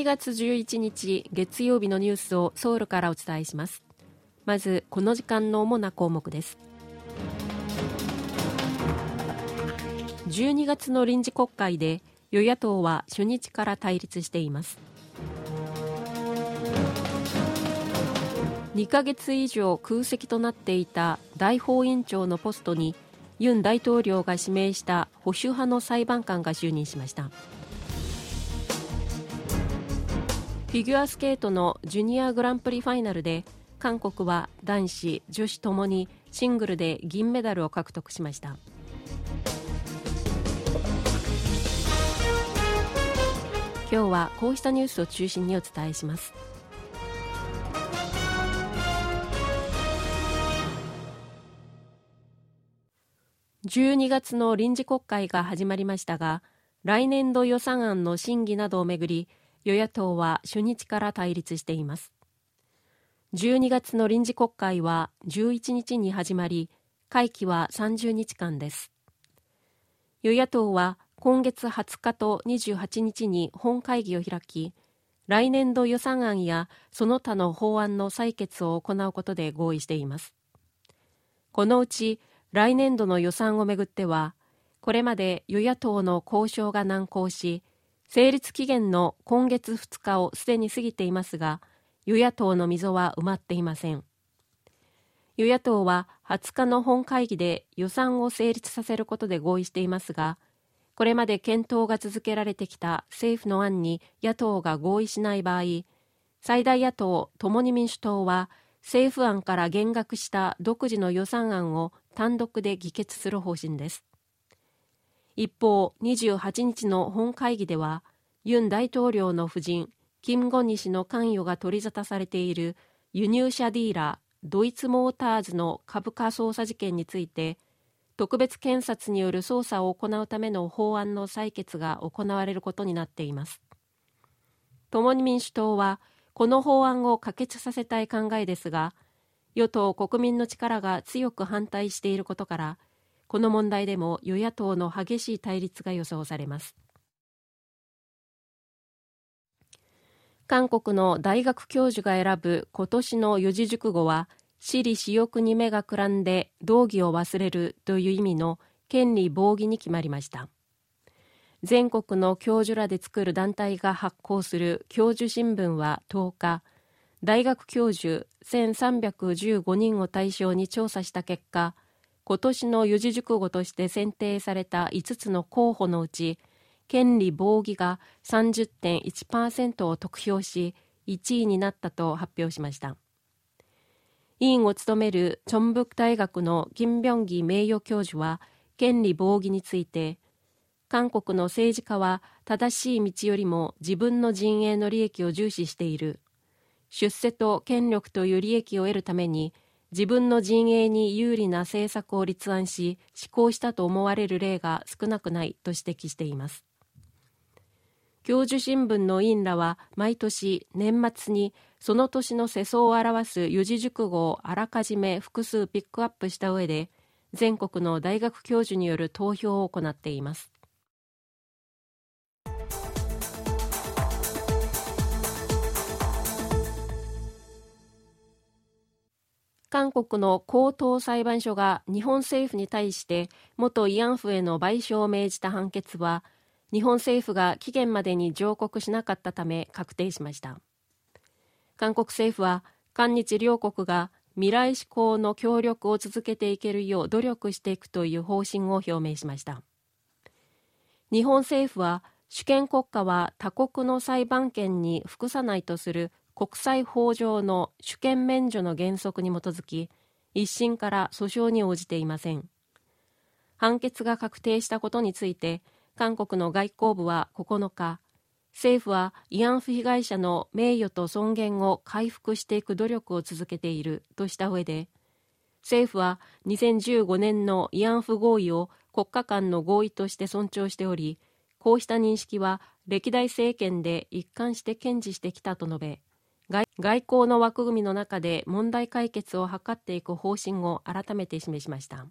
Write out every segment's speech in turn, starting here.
12月11日月曜日のニュースをソウルからお伝えします。まずこの時間の主な項目です。12月の臨時国会で与野党は初日から対立しています。2ヶ月以上空席となっていた大法院長のポストにユン大統領が指名した保守派の裁判官が就任しました。フィギュアスケートのジュニアグランプリファイナルで韓国は男子女子ともにシングルで銀メダルを獲得しました。今日はこうしたニュースを中心にお伝えします。12月の臨時国会が始まりましたが来年度予算案の審議などをめぐり与野党は初日から対立しています。12月の臨時国会は11日に始まり会期は30日間です。与野党は今月20日と28日に本会議を開き来年度予算案やその他の法案の採決を行うことで合意しています。このうち来年度の予算をめぐってはこれまで与野党の交渉が難航し成立期限の今月2日をすでに過ぎていますが与野党の溝は埋まっていません。与野党は20日の本会議で予算を成立させることで合意していますがこれまで検討が続けられてきた政府の案に野党が合意しない場合最大野党共に民主党は政府案から減額した独自の予算案を単独で議決する方針です。一方28日の本会議ではユン大統領の夫人キム・ゴンニ氏の関与が取り沙汰されている輸入車ディーラードイツモーターズの株価操作事件について特別検察による捜査を行うための法案の採決が行われることになっています。共に民主党はこの法案を可決させたい考えですが与党国民の力が強く反対していることからこの問題でも与野党の激しい対立が予想されます。韓国の大学教授が選ぶ今年の四字熟語は私利私欲に目がくらんで道義を忘れるという意味の権利防義に決まりました。全国の教授らで作る団体が発行する教授新聞は10日大学教授1315人を対象に調査した結果今年の四字熟語として選定された5つの候補のうち権利防義が30.1%を得票し1位になったと発表しました。委員を務めるチョンブク大学の金平義名誉教授は権利防御について韓国の政治家は正しい道よりも自分の陣営の利益を重視している。出世と権力という利益を得るために自分の陣営に有利な政策を立案し施行したと思われる例が少なくないと指摘しています。教授新聞の委員らは毎年年末にその年の世相を表す四字熟語をあらかじめ複数ピックアップした上で全国の大学教授による投票を行っています。韓国の高等裁判所が日本政府に対して元慰安婦への賠償を命じた判決は日本政府が期限までに上告しなかったため確定しました。韓国政府は韓日両国が未来志向の協力を続けていけるよう努力していくという方針を表明しました。日本政府は主権国家は他国の裁判権に服さないとする国際法上の主権免除の原則に基づき一審から訴訟に応じていません。判決が確定したことについて韓国の外交部は9日政府は慰安婦被害者の名誉と尊厳を回復していく努力を続けているとした上で政府は2015年の慰安婦合意を国家間の合意として尊重しておりこうした認識は歴代政権で一貫して堅持してきたと述べ外交の枠組みの中で問題解決を図っていく方針を改めて示しました。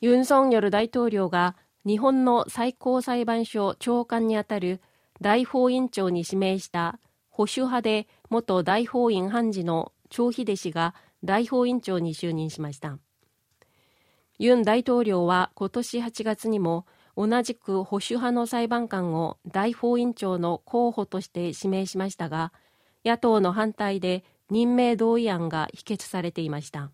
ユン・ソンヨル大統領が日本の最高裁判所長官にあたる大法院長に指名した保守派で元大法院判事の張秀氏が大法院長に就任しました。ユン大統領は今年8月にも同じく保守派の裁判官を大法院長の候補として指名しましたが野党の反対で任命同意案が否決されていました。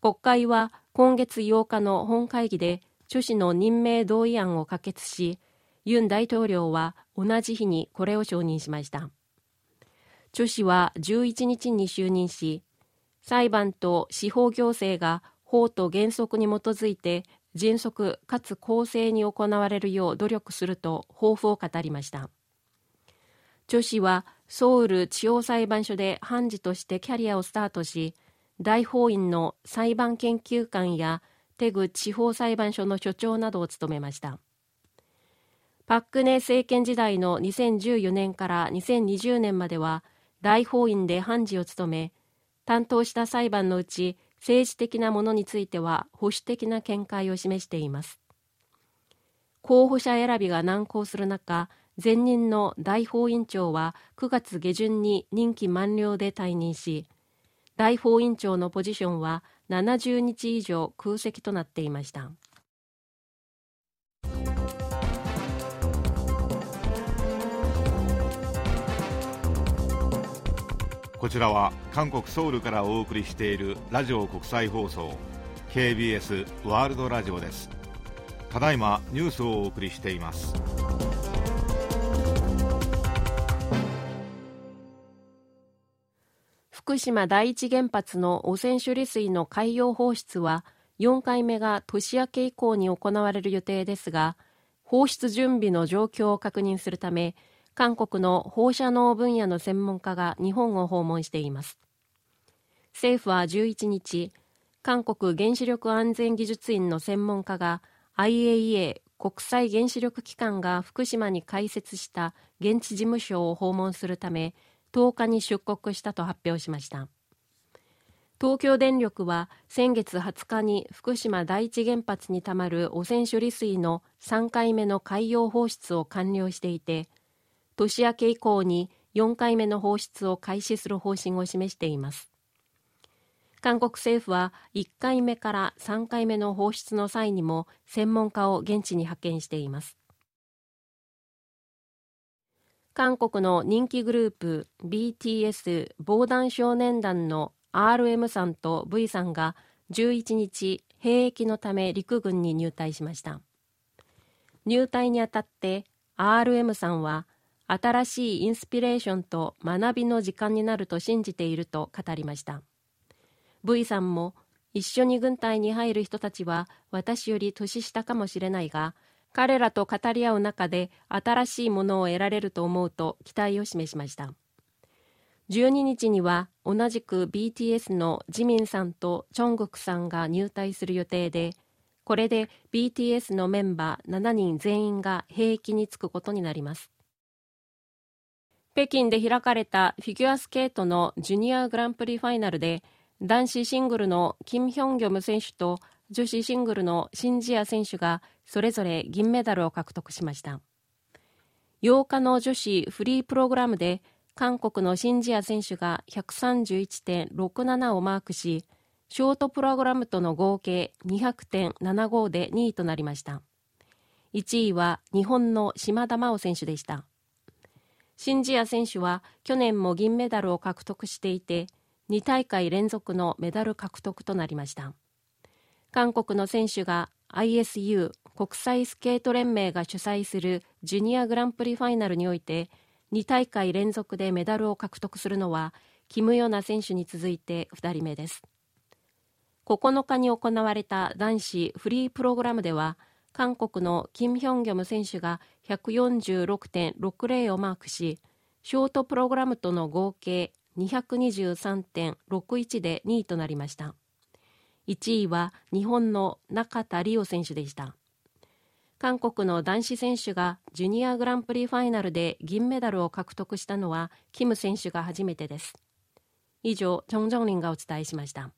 国会は今月8日の本会議で朱氏の任命同意案を可決しユン大統領は同じ日にこれを承認しました。朱氏は11日に就任し裁判と司法行政が法と原則に基づいて迅速かつ公正に行われるよう努力すると抱負を語りました。朱氏はソウル地方裁判所で判事としてキャリアをスタートし大法院の裁判研究官やテグ地方裁判所の所長などを務めました。パックネ政権時代の2014年から2020年までは大法院で判事を務め担当した裁判のうち政治的なものについては保守的な見解を示しています。候補者選びが難航する中前任の大法院長は9月下旬に任期満了で退任し大法院長のポジションは70日以上空席となっていました。こちらは韓国ソウルからお送りしているラジオ国際放送 KBS ワールドラジオです。ただいまニュースをお送りしています。福島第一原発の汚染処理水の海洋放出は4回目が年明け以降に行われる予定ですが放出準備の状況を確認するため韓国の放射能分野の専門家が日本を訪問しています。政府は11日韓国原子力安全技術院の専門家が IAEA 国際原子力機関が福島に開設した現地事務所を訪問するため10日に出国したと発表しました。東京電力は先月20日に福島第一原発にたまる汚染処理水の3回目の海洋放出を完了していて年明け以降に4回目の放出を開始する方針を示しています。韓国政府は1回目から3回目の放出の際にも専門家を現地に派遣しています。韓国の人気グループ BTS 防弾少年団の RM さんと V さんが11日兵役のため陸軍に入隊しました。入隊にあたって RM さんは新しいインスピレーションと学びの時間になると信じていると語りました。V さんも一緒に軍隊に入る人たちは私より年下かもしれないが彼らと語り合う中で新しいものを得られると思うと期待を示しました。12日には同じく BTS のジミンさんとチョングクさんが入隊する予定でこれで BTS のメンバー7人全員が兵役に就くことになります。北京で開かれたフィギュアスケートのジュニアグランプリファイナルで男子シングルのキム・ヒョンギョム選手と女子シングルのシン・ジア選手がそれぞれ銀メダルを獲得しました。8日の女子フリープログラムで韓国のシン・ジア選手が131.67をマークしショートプログラムとの合計200.75で2位となりました。1位は日本の島田真央選手でした。シン・ジア選手は去年も銀メダルを獲得していて2大会連続のメダル獲得となりました。韓国の選手が ISU 国際スケート連盟が主催するジュニアグランプリファイナルにおいて2大会連続でメダルを獲得するのはキム・ヨナ選手に続いて2人目です。9日に行われた男子フリープログラムでは韓国のキム・ヒョンギョム選手が146.60をマークしショートプログラムとの合計223.61で2位となりました。1位は日本の中田理央選手でした。韓国の男子選手がジュニアグランプリファイナルで銀メダルを獲得したのはキム選手が初めてです。以上チョン・ジョンリンがお伝えしました。